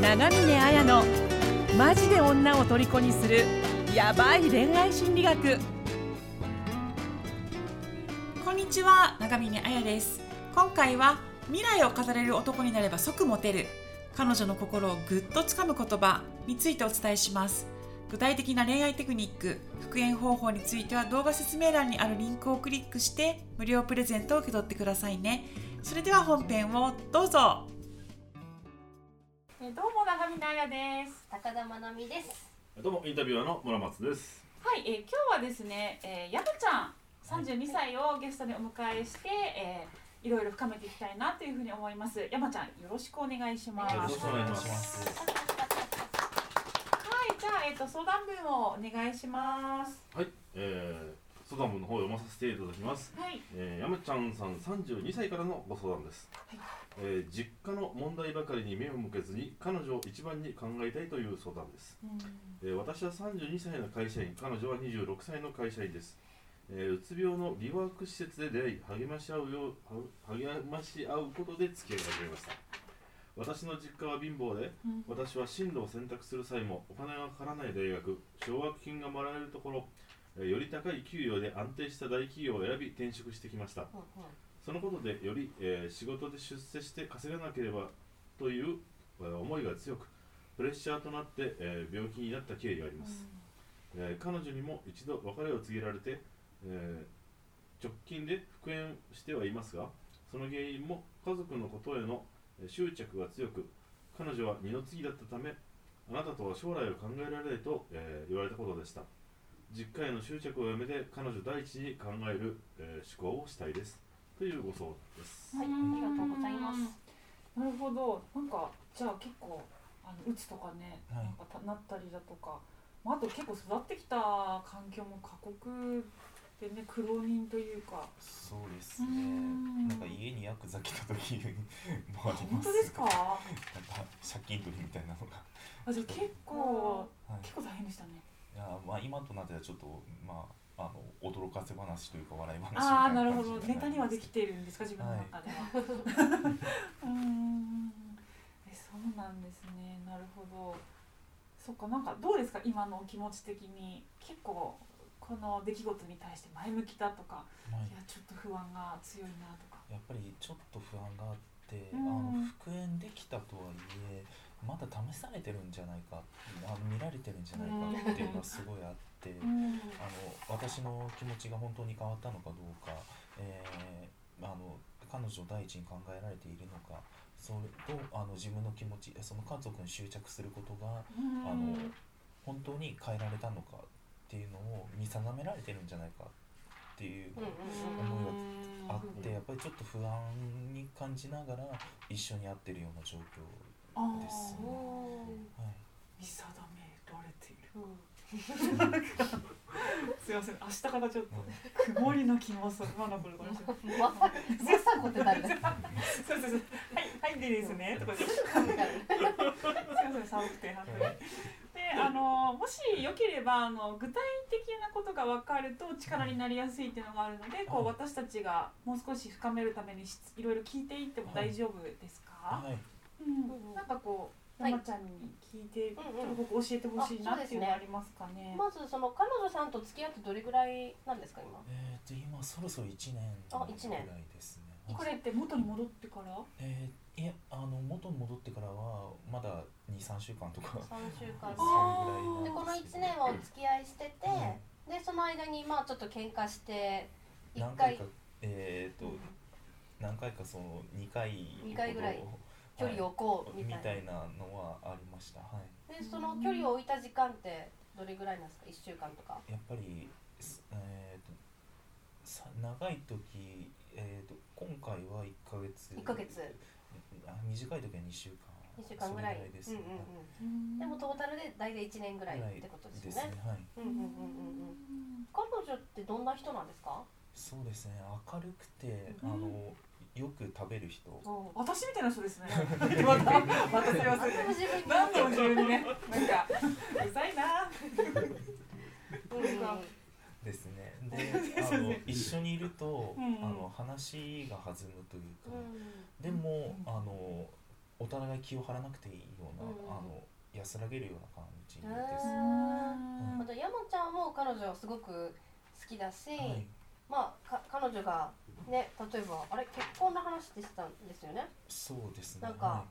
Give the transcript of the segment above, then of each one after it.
長峰綾のマジで女を虜にするヤバい恋愛心理学。こんにちは長峰彩です。今回は未来を飾れる男になれば即モテる。彼女の心をぐっとつかむ言葉についてお伝えします。具体的な恋愛テクニック復縁方法については動画説明欄にあるリンクをクリックして無料プレゼントを受け取ってくださいね。それでは本編をどうぞ。えどうも長峰彩です高田まなみです。どうもインタビュアーの村松です。はい、えー今日はですね、えー、山ちゃん32歳をゲストにお迎えして、えー、いろいろ深めていきたいなというふうに思います山ちゃんよろしくお願いしますよろしくお願いします。はいじゃあ、えー、と相談文をお願いしますはい、えー、相談文の方を読まさせていただきます。はいえー、山ちゃんさん32歳からのご相談です。はいえー、実家の問題ばかりに目を向けずに彼女を一番に考えたいという相談です。えー私は32歳の会社員、彼女は26歳の会社員です。えーうつ病のリワーク施設で出会い、励まし合うよ励まし合うことで付き合い始めました。私の実家は貧乏で、うん私は進路を選択する際もお金がかからない大学、奨学金がもらえるところ、えーより高い給与で安定した大企業を選び転職してきました。そのことでより、えー仕事で出世して稼がなければという、えー思いが強くプレッシャーとなって、えー病気になった経緯があります、えー彼女にも一度別れを告げられて、えー直近で復縁してはいますがその原因も家族のことへのえー執着が強く彼女は二の次だったためあなたとは将来を考えられないと、えー言われたことでした。実家への執着をやめて彼女第一に考える、えー思考をしたいですというご相談です。はい、ありがとうございます。なるほどなんかじゃあ結構あのうつとかね、はいなんかたなったりだとか、まあ、あと結構育ってきた環境も過酷でね苦労人というかそうですね。なんか家にヤクザ来た時もあります。本当ですか？なんか借金取りみたいなのが。あじゃあ結構はい。結構大変でしたねいやまあ今となってはちょっとまああの驚かせ話というか笑い話みたいああななるほど。ネタにはできているんですか？自分の中では、うーん。えそうなんですね。なるほど。そっか。なんかどうですか？今のお気持ち的に結構この出来事に対して前向きだとかはい。いやちょっと不安が強いなとか。やっぱりちょっと不安があって、うん。あの復縁できたとはいえまだ試されてるんじゃないか。あの見られてるんじゃないかっていうのはすごいあって、うん。あの私の気持ちが本当に変わったのかどうか、えーあの彼女を第一に考えられているのか。それとあの自分の気持ちその家族に執着することがあの本当に変えられたのかっていうのを見定められてるんじゃないかっていううんうんうん。思いがあってやっぱりちょっと不安に感じながら一緒に会ってるような状況ですね。はい見定められているすいません。明日からちょっと曇りの気もそまなこれごめん。ないまさまさこって誰だ。そうそうそうはいはいでですねとかですいません。寒くて寒くてであのもしよければあの具体的なことが分かると力になりやすいっていうのがあるのでこう私たちがもう少し深めるためにいろいろ聞いていっても大丈夫ですか、はいうん、なんかこうはい。山ちゃんに聞いて、ちょっとここ教えてほしいなっていうのはあありますかね。まずその彼女さんと付き合ってどれぐらいなんですか今？えー、と今そろそろ1年あぐ一年。らいですね。これって元に戻ってから？えー、いやあの元に戻ってからはまだ23週間とか。三週間。それぐらいで。のこの一年はお付き合いしてて、はいでその間にまあちょっと喧嘩して何回かえっ、と何回かその2回二回ぐらい。ほど距離を置こうみたいな。みたいなのはありましたはいでその距離を置いた時間ってどれぐらいなんですか？一週間とか。やっぱりすえー、とさ長い時えー、と今回は1ヶ月一ヶ月あ短い時は2週間二週間ぐらい。ですね、うんうんうん。でもトータルで大体一年ぐらいってことですですよね。ねはいうんうんうんうんうん。彼女ってどんな人なんですか？そうですね明るくて、うんあのよく食べる人。う。ん私みたいな人ですね。またまたすいませんね。自分何度も自分にね、なんかうざいな。ですね。で あの一緒にいると、うん。うんあの話が弾むというか、うん。でもあのお互い気を張らなくていいような、うん。あの安らげるような感じです。うん。あと山ちゃんも彼女はすごく好きだし、はい、まあか彼女がね例えばあれ結婚の話でしたんですよね？そうですね。なんか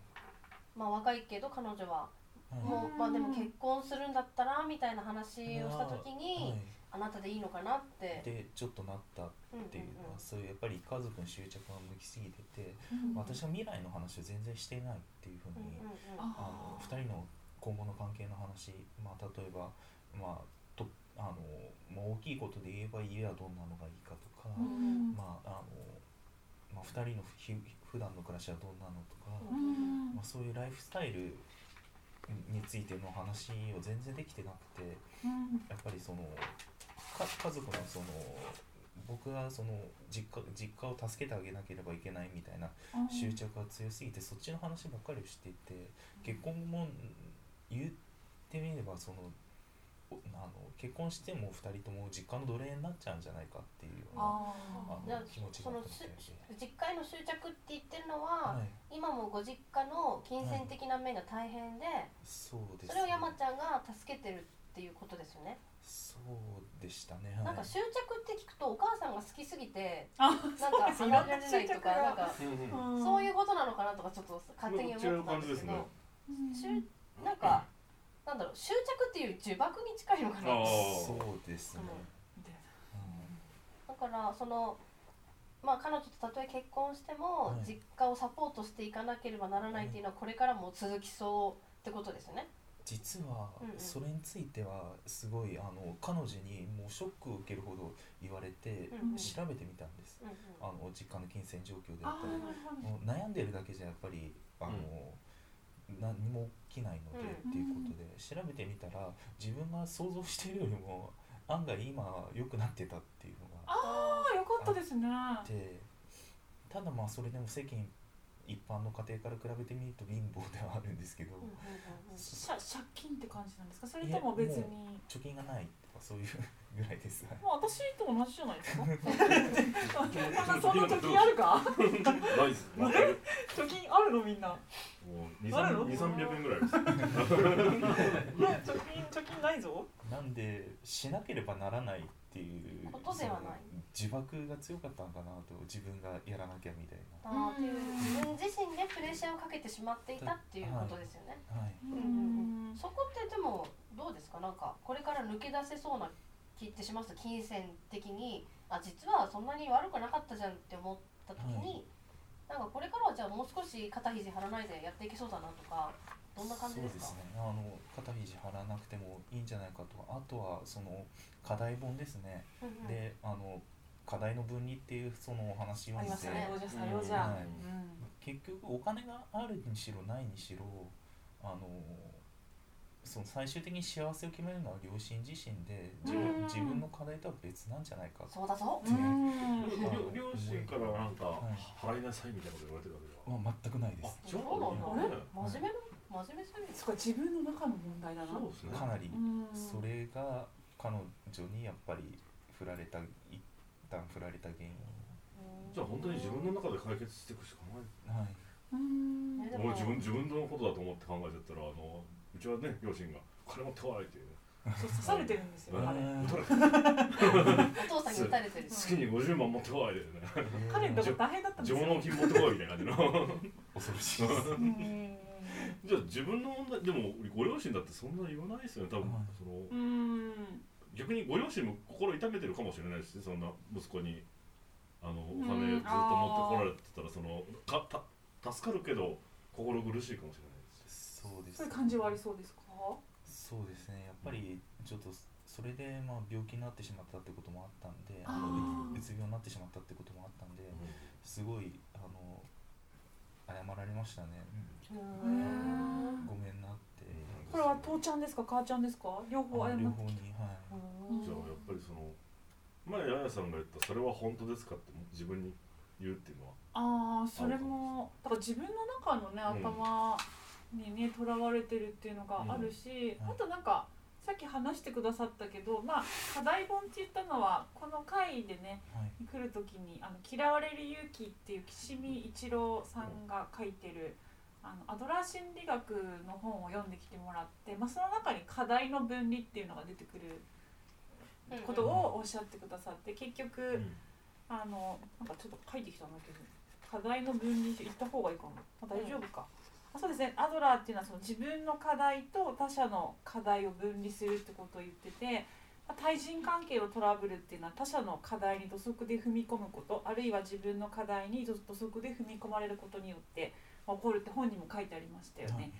まあ若いけど彼女ははい、もう、まあでも結婚するんだったらみたいな話をした時はに、い。あなたでいいのかなって。でちょっとなったっうんうんていうのは、そういうやっぱり家族に執着が向きすぎてて、うん。私は未来の話を全然していないっていうふうに、うんうんうん。あの2人の今後の関係の話、まあ、例えば、まあとあのまあ、大きいことで言えば家はどんなのがいいかとか、うん。まああのまあ、2人のひ普段の暮らしはどんなのとか、うん。まあ、そういうライフスタイルについての話を全然できてなくてうん。やっぱりそのか家族のその僕がその実家実家を助けてあげなければいけないみたいな執着が強すぎてそっちの話ばっかりをしていて結婚も言ってみればそのおあの結婚しても2人とも実家の奴隷になっちゃうんじゃないかっていうようなああじゃあの気持ちそのが。実家への執着って言ってるのは、はい、今もご実家の金銭的な面が大変で、そうです、それを山ちゃんが助けてるっていうことですよね、そうでしたね。はい、なんか執着って聞くとお母さんが好きすぎてあなんか離れられないとかなんかそういうことなのかなとかちょっと勝手に思ってたんですけど。うんしゅなんかなんだろう執着っていう呪縛に近いのかな。そうですね。みたいだからそのまあ彼女とたとえ結婚しても、はい。実家をサポートしていかなければならないっていうのはこれからも続きそうってことですよね。実はうんうんそれについてはすごいあの彼女にもうショックを受けるほど言われてうんうん。調べてみたんです。うんうん。あの実家の金銭状況でああったり。悩んでるだけじゃやっぱりあの、何も起きないので、うんっていうことで調べてみたら自分が想像しているよりも案外今良くなってたっていうのがあーよかったですね。あってただまあそれでも世間一般の家庭から比べてみると貧乏ではあるんですけど、うんうんうん借金って感じなんですか？それとも別に。貯金がないとかそういうぐらいです。まあ私と同じじゃないですか？そんな貯金あるか？ナイス全く貯金あるのみんな？もう2、あるの？3 300円ぐらいです。貯金貯金ないぞ。なんでしなければならないっていうことではない。その呪縛が強かったのかなと自分がやらなきゃみたいな。あーっていう自分自身でプレッシャーをかけてしまっていたっていうことですよね。はい。うんそこってでもどうですか？なんかこれから抜け出せそうな気ってします？金銭的に。あ実はそんなに悪くなかったじゃんって思った時に、なんかこれからはじゃあもう少し肩肘張らないでやっていけそうだなとかどんな感じですか？そうですね。あの肩肘張らなくてもいいんじゃないかと。あとはその課題本ですね、うんうん。であの課題の分離っていうそのお話をありますね。作業じゃ作業じゃはい。うん。結局お金があるにしろないにしろあのその最終的に幸せを決めるのは両親自身で自分うん自分の課題とは別なんじゃないかそうだぞ、うん。両両親からなんかはい。払いなさいみたいなこと言われてるわけでは。まあ、全くないです。あ、そうそうなんだね。真面目な真面目すぎる。そっか自分の中の問題だな。そうですね。かなり。うん。それが彼女にやっぱり振られた一旦振られた原因。じゃあ本当に自分の中で解決していくしかない。はい。うん。も俺自分自分のことだと思って考えちゃったらあのうちはね両親が金持ってこいっていう。ね。そう刺されてるんですよ。うん。あお父さんに打たれてる月に50万持ってこいでね。彼のとこ大変だったんですよ。自分の金持ってこいみたいな感じの。恐ろしいじゃあ自分の問題でもご両親だってそんな言わないですよね。多分、はいそのうん。逆にご両親も心痛めてるかもしれないですねそんな息子に。あのおうん。金ずっと持ってこられてたらそのかた助かるけど心苦しいかもしれないですそうですそういう感じはありそうですか？そうですね。やっぱりちょっとそれでまあ病気になってしまったってこともあったんでうつ病になってしまったってこともあったんですごいあの謝られましたね、ううんんごめんなって。これは父ちゃんですか？母ちゃんですか？両方謝って。あ両方にはい。うん。じゃあやっぱりその前ややさんが言った「それは本当ですか?」って自分に言うっていうのは。ああそれもだから自分の中のねうん。頭にねとらわれてるっていうのがあるし、うん。あとなんかさっき話してくださったけどまあ課題本って言ったのはこの回でねはい。来る時に「あの嫌われる勇気」っていう岸見一郎さんが書いてるあのアドラー心理学の本を読んできてもらって、まあ、その中に課題の分離っていうのが出てくることをおっしゃってくださって結局、うん。あのなんかちょっと書いてきたんだけど課題の分離言った方がいいかな、まあ、大丈夫か、あそうですね。アドラーっていうのはその自分の課題と他者の課題を分離するってことを言ってて、まあ対人関係のトラブルっていうのは他者の課題に土足で踏み込むことあるいは自分の課題に土土足で踏み込まれることによって、まあ起こるって本にも書いてありましたよね。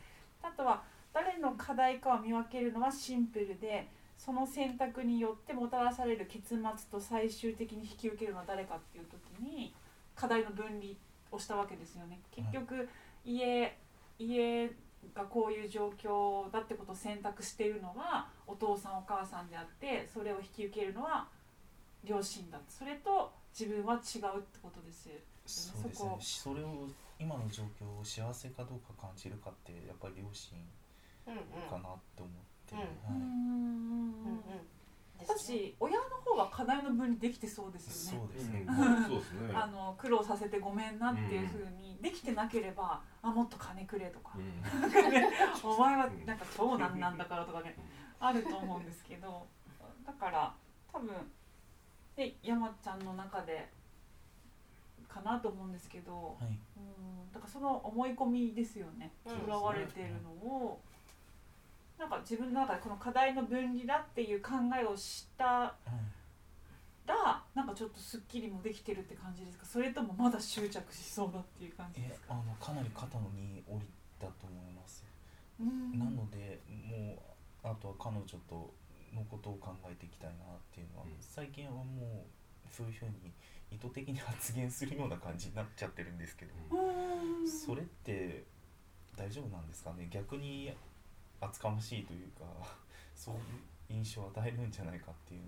あとは誰の課題かを見分けるのはシンプルでその選択によってもたらされる結末と最終的に引き受けるのは誰かっていう時に課題の分離をしたわけですよね。結局家家がこういう状況だってことを選択しているのはお父さんお母さんであってそれを引き受けるのは両親だそれと自分は違うってことですよ。ねそうですね。それを今の状況を幸せかどうか感じるかってやっぱり両親かなって思って、うんうはい。んうん。うんだし親の方が課題の分離できてそうですよね あの苦労させてごめんなっていうふうにできてなければ、あもっと金くれとか、うん。お前はなんか長男なんだからとかねあると思うんですけど。だから多分で山ちゃんの中でかなと思うんですけど、はい。うんだからその思い込みですよね。うん。とらわれてるのを、なんか自分の中でこの課題の分離だっていう考えをしたはい。らなんかちょっとすっきりもできてるって感じですか？それともまだ執着しそうだっていう感じえですか？あのかなり肩の荷降りたと思います、うん。なのでもうあとは彼女とのことを考えていきたいなっていうのは、うん。最近はもうそういうふうに意図的に発言するような感じになっちゃってるんですけど、うん。それって大丈夫なんですかね？逆に厚かましいというか そういう印象を与えるんじゃないかっていう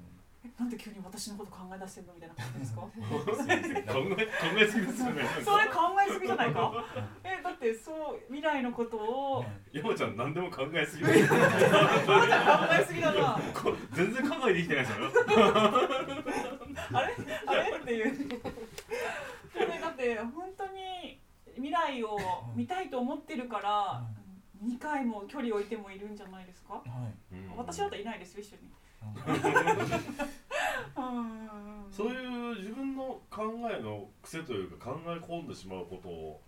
えなんで急に私のこと考え出してんのみたいな感じですか？考え考えすぎですよねそれ考えすぎじゃないか？えだってそう未来のことを。は い山ちゃん何でも考えすぎ 考えすぎだな。こ全然考えてきてないですよあれ？あれ？っていう。それだって本当に未来を見たいと思ってるから2回も距離を置いてもいるんじゃないですか？はい。私だったらいないですよ一緒に。うんそういう自分の考えの癖というか考え込んでしまうことをはい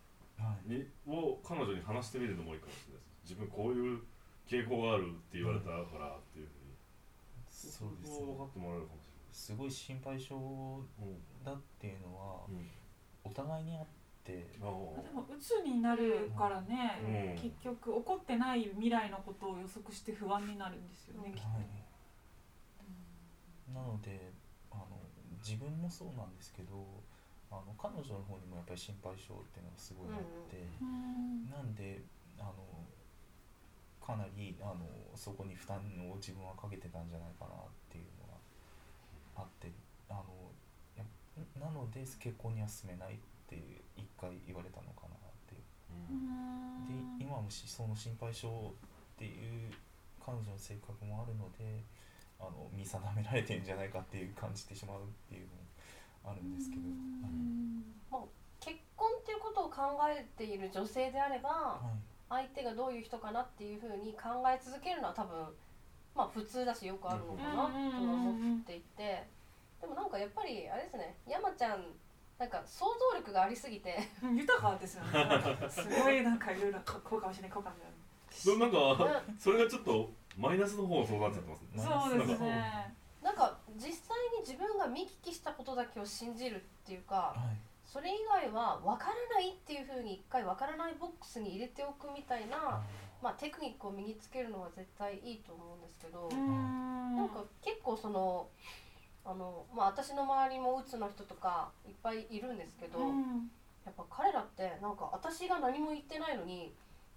にを彼女に話してみるのもいいかもしれないです。自分こういう傾向があるって言われたからっていうふうに。そうですね。こ分かってもらえるかもしすごい心配性れないだっていうのはうん。お互いにあってうんあでも鬱になるからね、うん。結局起こってない未来のことを予測して不安になるんですよね、うんきっと。はいなのであの自分もそうなんですけどあの彼女の方にもやっぱり心配性っていうのがすごいあって、うん。なんであのかなりあのそこに負担を自分はかけてたんじゃないかなっていうのがあってあのやなので結婚には進めないって一回言われたのかなっていう。うん。で今もしその心配性っていう彼女の性格もあるのであの見定められてんじゃないかっていう感じてしまうっていうのもあるんですけど、はい結婚っていうことを考えている女性であればはい。相手がどういう人かなっていうふうに考え続けるのは多分まあ普通だしよくあるのかなとは思っていて。でもなんかやっぱりあれですね山ちゃんなんか想像力がありすぎてうん。豊かですよね。すごいなんかいろいろこうかもしれないこうかもしれない。でもなんかそれがちょっとマイナスの方にそうなっちゃってますね。そうですね実際に自分が見聞きしたことだけを信じるっていうかはい。それ以外は分からないっていうふうに一回分からないボックスに入れておくみたいな、まあ、テクニックを身につけるのは絶対いいと思うんですけど、うん。なんか結構そのあの、まあ、私の周りもうつの人とかいっぱいいるんですけど、うん。やっぱ彼らってなんか私が何も言ってないのに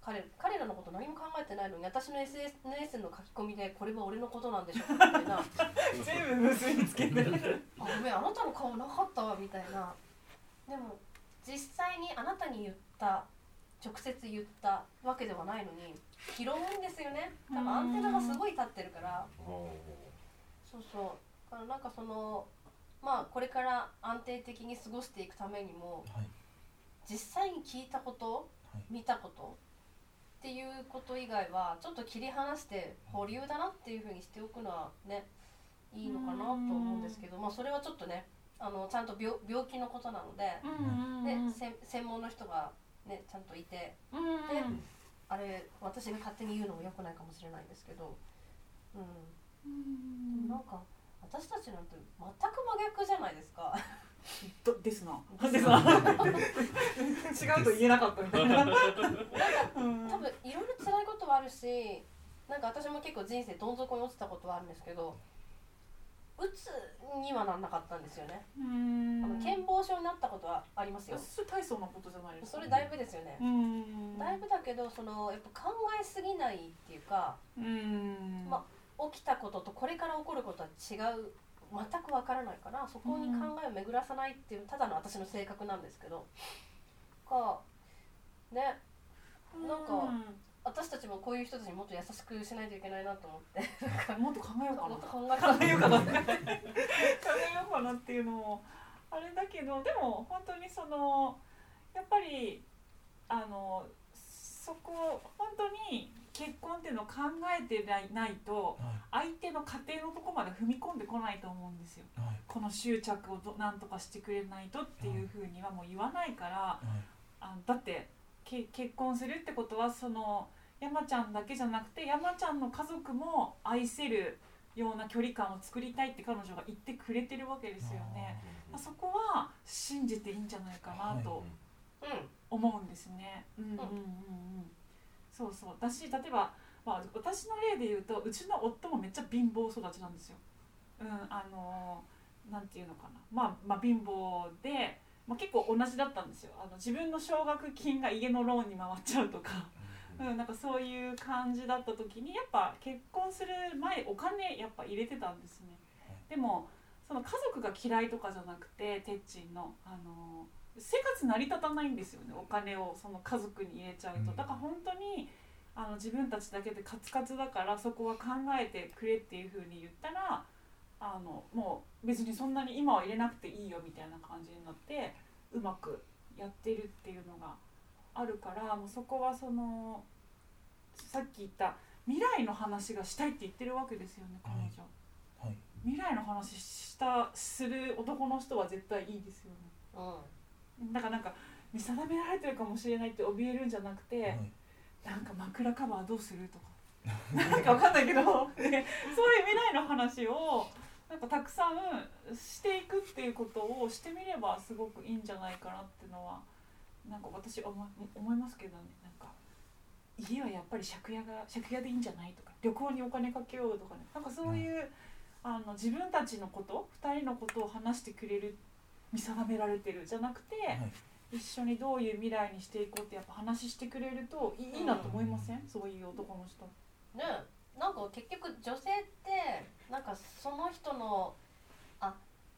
彼彼らのこと何も考えてないのに私の SNS の書き込みでこれは俺のことなんでしょうかみたいな。全部結びつけてる。あごめんあなたの顔なかったわみたいな。でも実際にあなたに言った直接言ったわけではないのに拾うんですよね。多分アンテナがすごい立ってるから。そうそう。だからなんかそのまあこれから安定的に過ごしていくためにもはい。実際に聞いたこと見たことっていうこと以外はちょっと切り離して保留だなっていうふうにしておくのはねいいのかなと思うんですけど、まあ、それはちょっとねあのちゃんと病病気のことなので、うんでせ専門の人が、ね、ちゃんといてうんうん。であれ私が勝手に言うのも良くないかもしれないんですけど、うん、うん。でもなんか私たちなんて全く真逆じゃないですか。どですな。ですな。違うと言えなかったみたいな。うん。多分いろいろ辛いことはあるしなんか私も結構人生どん底に落ちたことはあるんですけどうつにはなんなかったんですよね、うん。あの健忘症になったことはありますよ。それ大層なことじゃないですか。それだいぶですよね、うん。だいぶだけどそのやっぱ考えすぎないっていうかうん。ま起きたこととこれから起こることは違う全くわからないからそこに考えを巡らさないっていうただの私の性格なんですけどかねなんか私たちもこういう人たちにもっと優しくしないといけないなと思って。う んもっと考えようかな。もっと考え考えようかな考えようかなっていうのもあれだけどでも本当にそのやっぱりあのそこ本当に結婚っていうのを考えてないないとは相手の家庭のとこまで踏み込んでこないと思うんですよ。いはいこの執着をどなんとかしてくれないとっていうふうにはもう言わないからはいあだってけ結婚するってことはその山ちゃんだけじゃなくて山ちゃんの家族も愛せるような距離感を作りたいって彼女が言ってくれてるわけですよね。そこは信じていいんじゃないかなとうん思うんですね。うんうんうんうん。そうそう。だし例えばまあ私の例で言うとうちの夫もめっちゃ貧乏育ちなんですよ。うんあのなんていうのかな。まあまあ貧乏で。まあ、結構同じだったんですよあの自分の奨学金が家のローンに回っちゃうとか、うん、なんかそういう感じだった時にやっぱ結婚する前お金やっぱ入れてたんですねでもその家族が嫌いとかじゃなくててっちんのあの生活成り立たないんですよねお金をその家族に入れちゃうと。うん。だから本当にあの自分たちだけでカツカツだからそこは考えてくれっていうふうに言ったらあのもう別にそんなに今は入れなくていいよみたいな感じになってうまくやってるっていうのがあるからもうそこはそのさっき言った未来の話がしたいって言ってるわけですよね彼女。はい。未来の話したする男の人は絶対いいですよね。うんだからなんか見定められてるかもしれないって怯えるんじゃなくて、はい。なんか枕カバーどうするとか。なんかわかんないけど、ね、そういう未来の話をなんかたくさんしていくっていうことをしてみればすごくいいんじゃないかなっていうのはなんか私思い思いますけどね。なんか家はやっぱり借家が借家でいいんじゃないとか旅行にお金かけようとかね。なんかそういう、あの自分たちのこと2人のことを話してくれる見定められてるじゃなくて、はい。一緒にどういう未来にしていこうってやっぱ話してくれるといいいいなと思いません、そういう男の人。ねなんか結局女性ってなんかその人のあ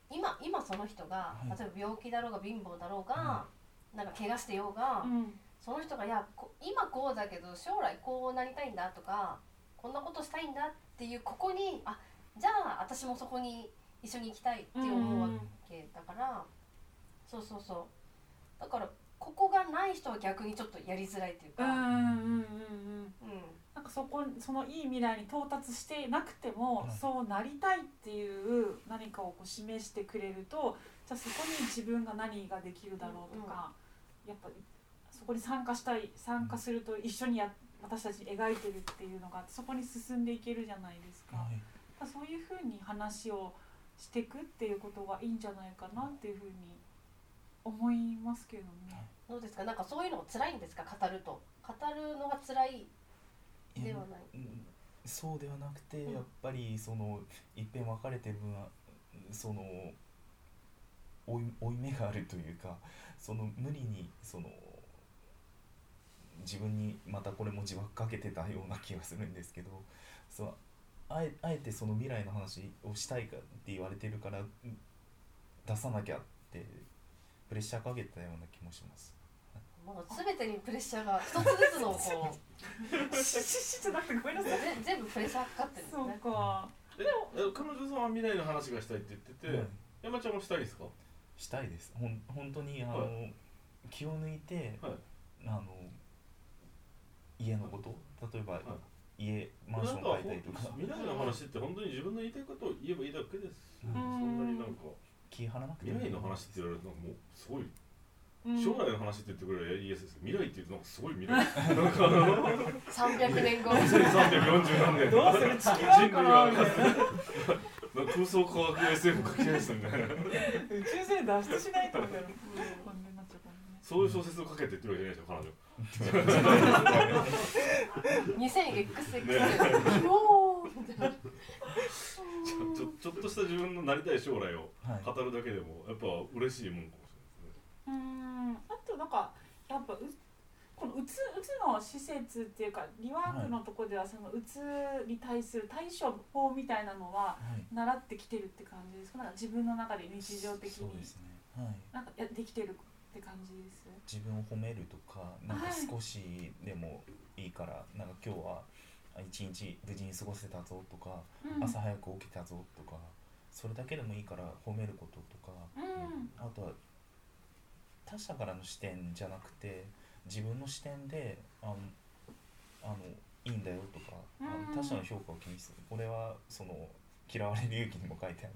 今今その人がはい。例えば病気だろうが貧乏だろうが、はなんか怪我してようが、うん。その人がいやこ今こうだけど将来こうなりたいんだとかこんなことしたいんだっていうここにあじゃあ私もそこに一緒に行きたいって思うわけだから、そうそうそう。だからここがない人は逆にちょっとやりづらいっていうか、うんうんうんうんうん。なんかそこそのいい未来に到達してなくても、はいそうなりたいっていう何かをこう示してくれるとじゃあそこに自分が何ができるだろうとか、やっぱりそこに参加したい参加すると一緒にや私たちに描いてるっていうのがあってそこに進んでいけるじゃないですか。はい。そういうふうに話をしていくっていうことがいいんじゃないかなっていうふうに思いますけどね。どうですか？なんかそういうのも辛いんですか？語ると。語るのが辛いではない。うんそうではなくて、うん。やっぱりそのいっぺん別れてる分はその負い負い目があるというかその無理にその自分にまたこれも自爆かけてたような気がするんですけどそうあえあえてその未来の話をしたいかって言われてるからうん出さなきゃってプレッシャーかけてたような気もします。もう全てにプレッシャーが一つずつのこうシシじゃなくてごめんなさい。ぜ全部プレッシャーかかってるんですそうねか。ええ彼女さんは未来の話がしたいって言ってて、はい山ちゃんもしたいですかしたいですほん本当にあの、は気を抜いて、はいあの家のこと例えば、家マンションなんか買いたいとか。未来の話って本当に自分の言いたいことを言えばいいだけです、うん。そんなになんか気張らなくて未来の話って言われるとなんかもうすごい。うん。将来の話って言ってくれるイエスです未来って言うとなんかすごい未来。なんかあの300年後2340何年。どうする地球あるかなみたいななんか空想科学 SF 書き出したみたいな宇宙船脱出しないとみたいそういう小説を書けって言ってるわけじゃないですよ彼女 2000XX おーみたいなちょ ちょっとした自分のなりたい将来をはい。語るだけでもやっぱ嬉しいもんかもしうーん。あとなんかやっぱうこのうつうつの施設っていうかリワークのとこではそのうつに対する対処法みたいなのははい。習ってきてるって感じですか？なんか自分の中で日常的に。そうですね。はい。なんかやできてる？って感じです。自分を褒めるとかなんかはい。少しでもいいから、なんか今日はあ一日無事に過ごせたぞとか、うん。朝早く起きたぞとかそれだけでもいいから褒めることとかうん。あとは他者からの視点じゃなくて自分の視点であのあのいいんだよとか、あうん。の他者の評価を気にする。これはその嫌われる勇気にも書いて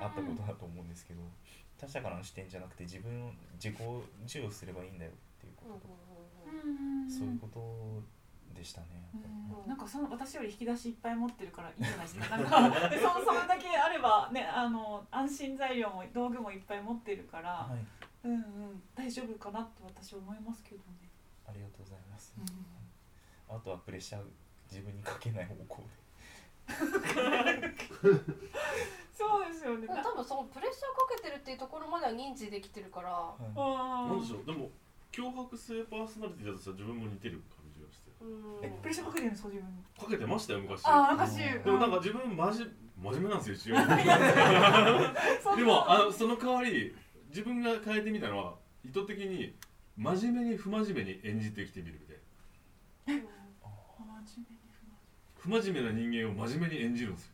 あったことだと思うんですけど他者からの視点じゃなくて自分を自己授与すればいいんだよっていうこと。そういうことでしたねなんかその私より引き出しいっぱい持ってるからいいじゃないですか。なんかで そのそれだけあればねあの安心材料も道具もいっぱい持ってるから、はい。うんうん大丈夫かなって私は思いますけどね。ありがとうございます、うん。あとはプレッシャー自分にかけない方向で そうですよね。多分そのプレッシャーかけてるっていうところまでは認知できてるから。はいあなんでしょう。でも脅迫性パーソナリティだとしたら自分も似てる感じがして。うん。えプレッシャーかけてるんですか自分に。かけてましたよ昔。ああ昔。でもなん。か自分マジ真面目なんですよ一応。う んでもあのその代わり自分が変えてみたのは意図的に真面目に不真面目に演じてきてみるみたいな。真面目に不真面目な人間を真面目に演じるんですよ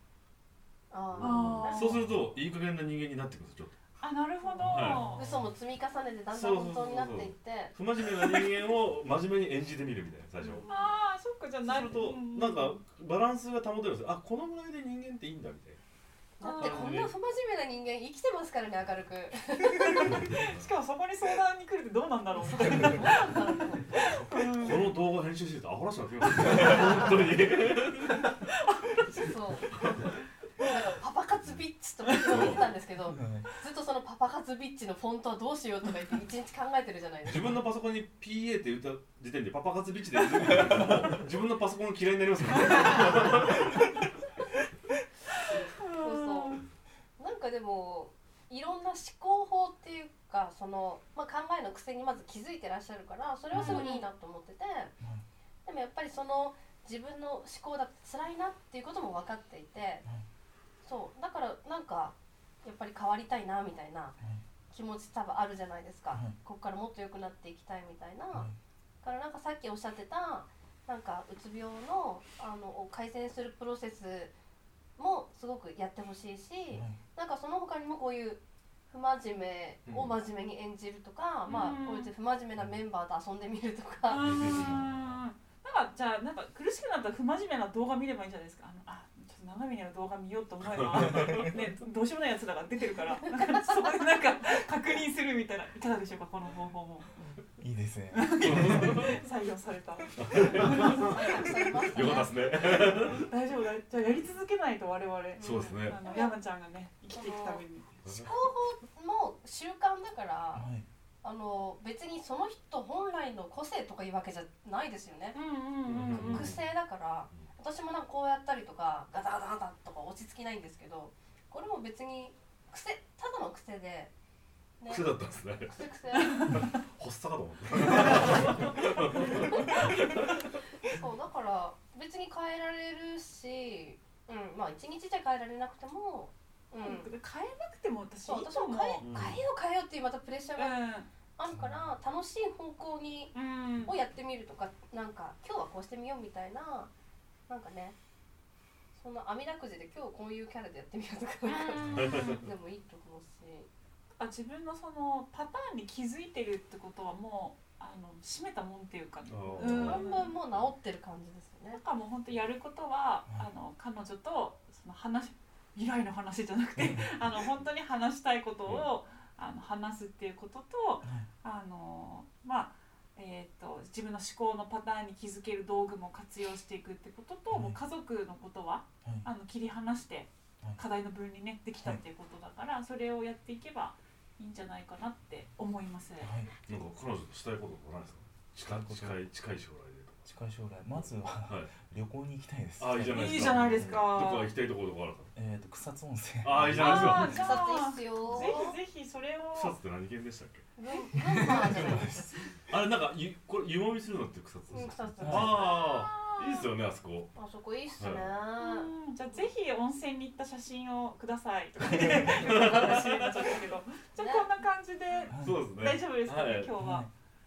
あそうするといい加減な人間になってくるんですよちょっと。あなるほど。は嘘も積み重ねてだんだん本当になっていって。不真面目な人間を真面目に演じてみるみたいな最初ああそっかじゃあなるとうん。なんかバランスが保てるんですよ。あこのぐらいで人間っていいんだみたいだってこんな不真面目な人間生きてますからね明るく。しかもそこに相談に来るってどうなんだろう。みたいな。うんなこの動画編集しててアホらしくなってきます本当にそうなんかパパ活ビッチとか言ってたんですけどはいずっとそのパパ活ビッチのフォントはどうしようとか言って一日考えてるじゃないですか。自分のパソコンに PA って言った時点でパパ活ビッチで自分のパソコンが嫌いになりますよね。そうそう。なんかでもいろんな思考法っていうかその、まあ、考えの癖にまず気づいてらっしゃるからそれはすごいいいなと思ってて、でもやっぱりその自分の思考だって辛いなっていうことも分かっていて、そう。だからなんかやっぱり変わりたいなみたいな気持ち多分あるじゃないですか、はい。ここからもっと良くなっていきたいみたいな、はい。だからなんかさっきおっしゃってたなんかうつ病のあのを改善するプロセスもすごくやってほしいし、なんかその他にもこういう不真面目を真面目に演じるとか、まあうんこういう不真面目なメンバーと遊んでみるとか、うん。なんかじゃあなんか苦しくなったら不真面目な動画見ればいいんじゃないですか。あのあと長見の動画見ようと思えば ねどうしようもないやつらが出てるからなんかそこでなんか確認するみたいな。いかがでしょうかこの方法も。いいですね。採用された。よかったですね。大丈夫だ。じゃあやり続けないと我々。そうですね。あの山ちゃんがね生きていくために。思考法も習慣だからはい。あの別にその人本来の個性とかいうわけじゃないですよね、うんうんうんうん。癖だから私もなんかこうやったりとかガタガタガタとか落ち着きないんですけどこれも別に癖ただの癖で、ね、癖だったんですね。癖癖。発作かと思ってそうだから別に変えられるし、うん、まあ一日じゃ変えられなくても、うん、変えなくても私いそういと思う。私も変え変えよう変えようっていうまたプレッシャーがうあるから楽しい方向にんうん。をやってみるとかなんか今日はこうしてみようみたいななんかねそんな網だくじで今日こういうキャラでやってみようとか。なん。かでもいいと思うし。あ自分のそのパターンに気づいてるってことはもうあの閉めたもんっていうか、半分もう治ってる感じですよね。なんかもう本当やることは、あの彼女とその話未来の話じゃなくて あの本当に話したいことを、あの話すっていうことと、あのまあえー、と自分の思考のパターンに気づける道具も活用していくってことと、はいもう家族のことははい。あの切り離してはい。課題の分離ねできたっていうことだから、それをやっていけばいいんじゃないかなって思います。はい。なんか彼女としたいこととかないですか？近い近い近い将来。で近い将来。まずははい。旅行に行きたいです。あいいじゃないいいじゃないですか。どこか行きたいところとか。あるかえっ、と草津温泉。あーいいじゃないですか。草津いいあっすよ。ぜひぜひそれを草津って何県でしたっけあれなんかゆこれ湯もみするのって草津うん草津ああいいですよねあそこ。あそこいいっすね。うんじゃあぜひ温泉に行った写真をくださいとか 言ってよくわかんない話になっちゃったけど。じゃあこんな感じでそうですね。大丈夫ですかね、はい。今日は。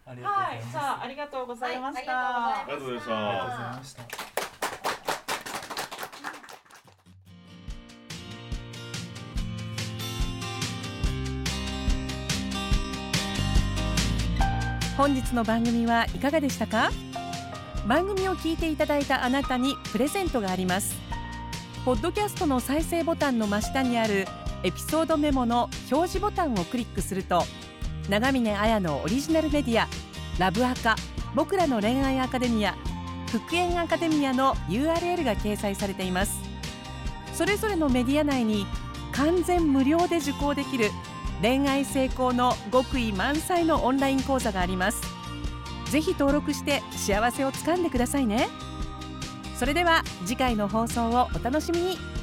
ありがとうござはいい、ます、じゃあありがとうございました。はいありがとうございました。ありがとうございました。本日の番組はいかがでしたか？番組を聞いていただいたあなたにプレゼントがあります。ポッドキャストの再生ボタンの真下にあるエピソードメモの表示ボタンをクリックすると長峰綾のオリジナルメディアラブアカ僕らの恋愛アカデミア復縁アカデミアの URL が掲載されています。それぞれのメディア内に完全無料で受講できる恋愛成功の極意満載のオンライン講座があります。ぜひ登録して幸せをつかんでくださいね。それでは次回の放送をお楽しみに。